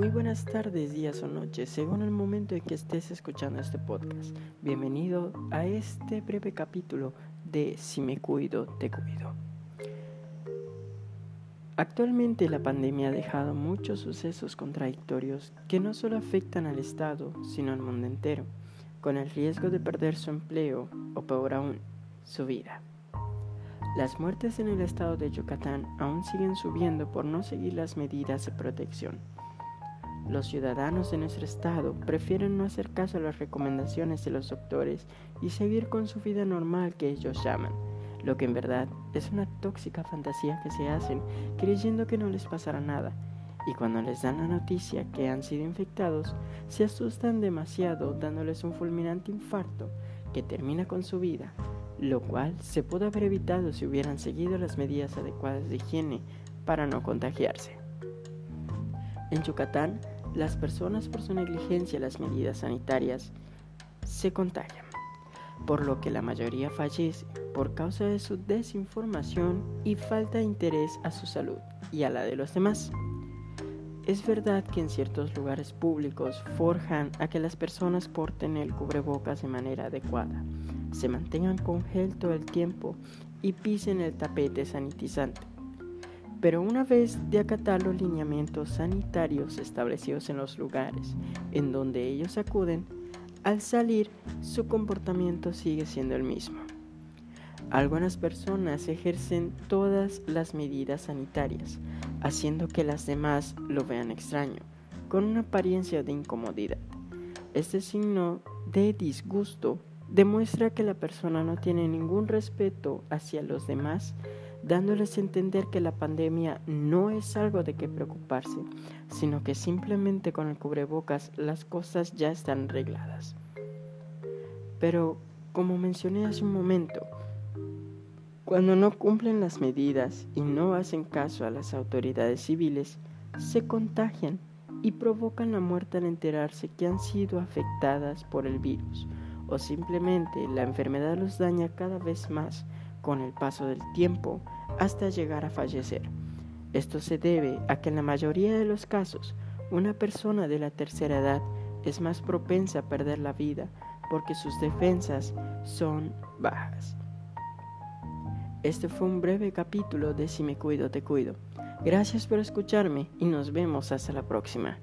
Muy buenas tardes, días o noches, según el momento en que estés escuchando este podcast. Bienvenido a este breve capítulo de Si me cuido, te cuido. Actualmente la pandemia ha dejado muchos sucesos contradictorios que no solo afectan al Estado, sino al mundo entero, con el riesgo de perder su empleo o peor aún, su vida. Las muertes en el estado de Yucatán aún siguen subiendo por no seguir las medidas de protección. Los ciudadanos de nuestro estado prefieren no hacer caso a las recomendaciones de los doctores y seguir con su vida normal que ellos llaman, lo que en verdad es una tóxica fantasía que se hacen creyendo que no les pasará nada, y cuando les dan la noticia que han sido infectados, se asustan demasiado dándoles un fulminante infarto que termina con su vida lo cual se pudo haber evitado si hubieran seguido las medidas adecuadas de higiene para no contagiarse. En Yucatán, las personas por su negligencia a las medidas sanitarias se contagian, por lo que la mayoría fallece por causa de su desinformación y falta de interés a su salud y a la de los demás. Es verdad que en ciertos lugares públicos forjan a que las personas porten el cubrebocas de manera adecuada, se mantengan con gel todo el tiempo y pisen el tapete sanitizante. Pero una vez de acatar los lineamientos sanitarios establecidos en los lugares en donde ellos acuden, al salir su comportamiento sigue siendo el mismo. Algunas personas ejercen todas las medidas sanitarias, haciendo que las demás lo vean extraño, con una apariencia de incomodidad. Este signo de disgusto demuestra que la persona no tiene ningún respeto hacia los demás, dándoles a entender que la pandemia no es algo de que preocuparse, sino que simplemente con el cubrebocas las cosas ya están arregladas. Pero, como mencioné hace un momento, cuando no cumplen las medidas y no hacen caso a las autoridades civiles, se contagian y provocan la muerte al enterarse que han sido afectadas por el virus o simplemente la enfermedad los daña cada vez más con el paso del tiempo hasta llegar a fallecer. Esto se debe a que en la mayoría de los casos una persona de la tercera edad es más propensa a perder la vida porque sus defensas son bajas. Este fue un breve capítulo de Si me cuido, te cuido. Gracias por escucharme y nos vemos hasta la próxima.